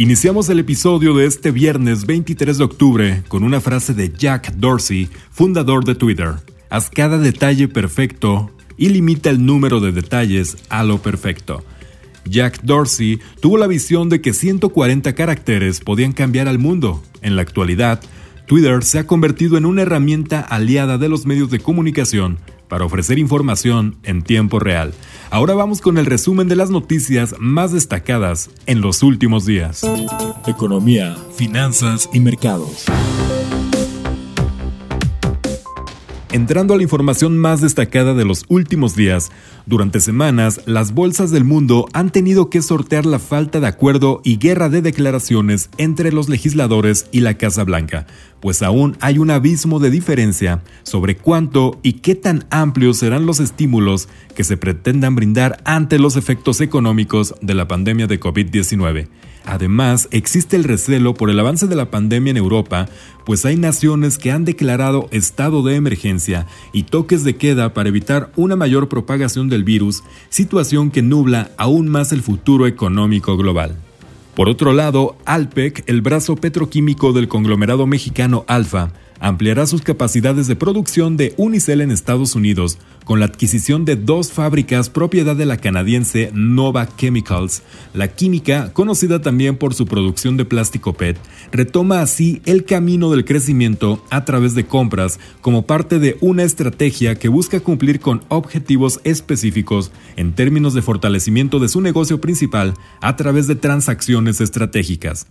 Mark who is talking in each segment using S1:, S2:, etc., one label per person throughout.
S1: Iniciamos el episodio de este viernes 23 de octubre con una frase de Jack Dorsey, fundador de Twitter. Haz cada detalle perfecto y limita el número de detalles a lo perfecto. Jack Dorsey tuvo la visión de que 140 caracteres podían cambiar al mundo. En la actualidad, Twitter se ha convertido en una herramienta aliada de los medios de comunicación para ofrecer información en tiempo real. Ahora vamos con el resumen de las noticias más destacadas en los últimos días. Economía, finanzas y mercados. Entrando a la información más destacada de los últimos días, durante semanas las bolsas del mundo han tenido que sortear la falta de acuerdo y guerra de declaraciones entre los legisladores y la Casa Blanca, pues aún hay un abismo de diferencia sobre cuánto y qué tan amplios serán los estímulos que se pretendan brindar ante los efectos económicos de la pandemia de COVID-19. Además, existe el recelo por el avance de la pandemia en Europa, pues hay naciones que han declarado estado de emergencia y toques de queda para evitar una mayor propagación del virus, situación que nubla aún más el futuro económico global. Por otro lado, Alpec, el brazo petroquímico del conglomerado mexicano Alfa, ampliará sus capacidades de producción de unicel en Estados Unidos con la adquisición de dos fábricas propiedad de la canadiense Nova Chemicals. La química, conocida también por su producción de plástico PET, retoma así el camino del crecimiento a través de compras como parte de una estrategia que busca cumplir con objetivos específicos en términos de fortalecimiento de su negocio principal a través de transacciones estratégicas.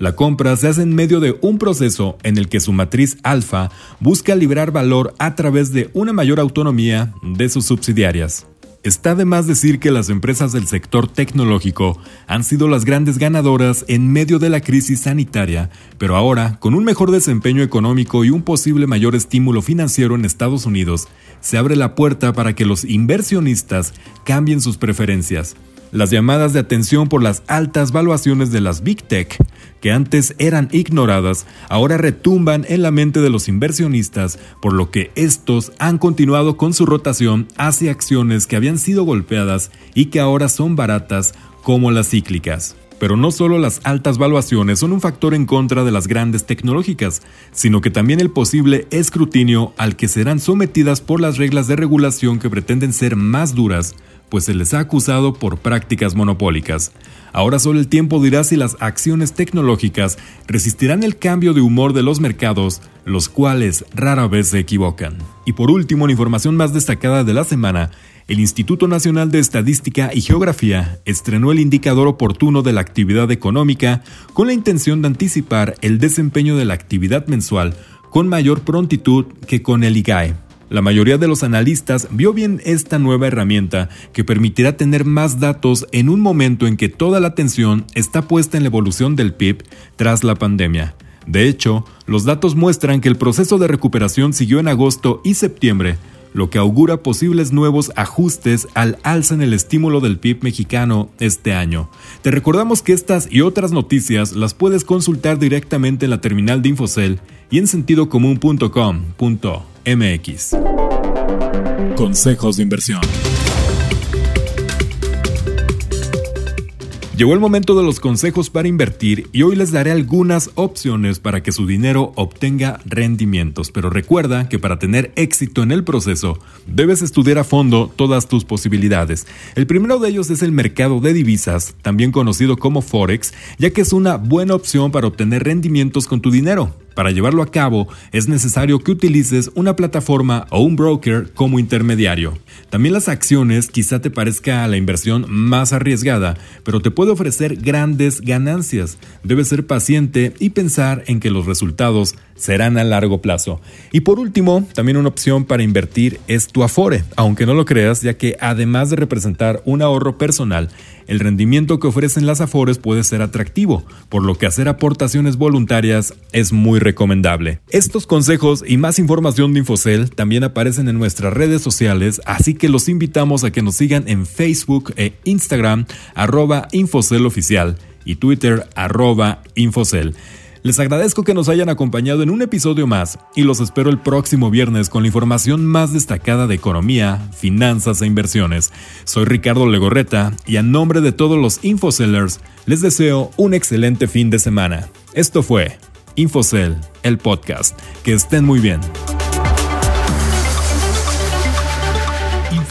S1: La compra se hace en medio de un proceso en el que su matriz alfa busca librar valor a través de una mayor autonomía de sus subsidiarias. Está de más decir que las empresas del sector tecnológico han sido las grandes ganadoras en medio de la crisis sanitaria, pero ahora, con un mejor desempeño económico y un posible mayor estímulo financiero en Estados Unidos, se abre la puerta para que los inversionistas cambien sus preferencias. Las llamadas de atención por las altas valuaciones de las Big Tech, que antes eran ignoradas, ahora retumban en la mente de los inversionistas, por lo que estos han continuado con su rotación hacia acciones que habían sido golpeadas y que ahora son baratas como las cíclicas. Pero no solo las altas valuaciones son un factor en contra de las grandes tecnológicas, sino que también el posible escrutinio al que serán sometidas por las reglas de regulación que pretenden ser más duras pues se les ha acusado por prácticas monopólicas. Ahora solo el tiempo dirá si las acciones tecnológicas resistirán el cambio de humor de los mercados, los cuales rara vez se equivocan. Y por último, la información más destacada de la semana, el Instituto Nacional de Estadística y Geografía estrenó el indicador oportuno de la actividad económica con la intención de anticipar el desempeño de la actividad mensual con mayor prontitud que con el IGAE. La mayoría de los analistas vio bien esta nueva herramienta que permitirá tener más datos en un momento en que toda la atención está puesta en la evolución del PIB tras la pandemia. De hecho, los datos muestran que el proceso de recuperación siguió en agosto y septiembre, lo que augura posibles nuevos ajustes al alza en el estímulo del PIB mexicano este año. Te recordamos que estas y otras noticias las puedes consultar directamente en la terminal de Infocel y en sentidocomún.com.mx. Consejos de inversión. Llegó el momento de los consejos para invertir y hoy les daré algunas opciones para que su dinero obtenga rendimientos, pero recuerda que para tener éxito en el proceso debes estudiar a fondo todas tus posibilidades. El primero de ellos es el mercado de divisas, también conocido como Forex, ya que es una buena opción para obtener rendimientos con tu dinero. Para llevarlo a cabo es necesario que utilices una plataforma o un broker como intermediario. También las acciones quizá te parezca la inversión más arriesgada, pero te puede ofrecer grandes ganancias. Debes ser paciente y pensar en que los resultados serán a largo plazo. Y por último, también una opción para invertir es tu Afore, aunque no lo creas, ya que además de representar un ahorro personal, el rendimiento que ofrecen las Afores puede ser atractivo, por lo que hacer aportaciones voluntarias es muy recomendable. Estos consejos y más información de Infocel también aparecen en nuestras redes sociales, así que los invitamos a que nos sigan en Facebook e Instagram, arroba Infocel Oficial y Twitter, arroba Infocel. Les agradezco que nos hayan acompañado en un episodio más y los espero el próximo viernes con la información más destacada de economía, finanzas e inversiones. Soy Ricardo Legorreta y a nombre de todos los Infocellers les deseo un excelente fin de semana. Esto fue Infocell, el podcast. Que estén muy bien.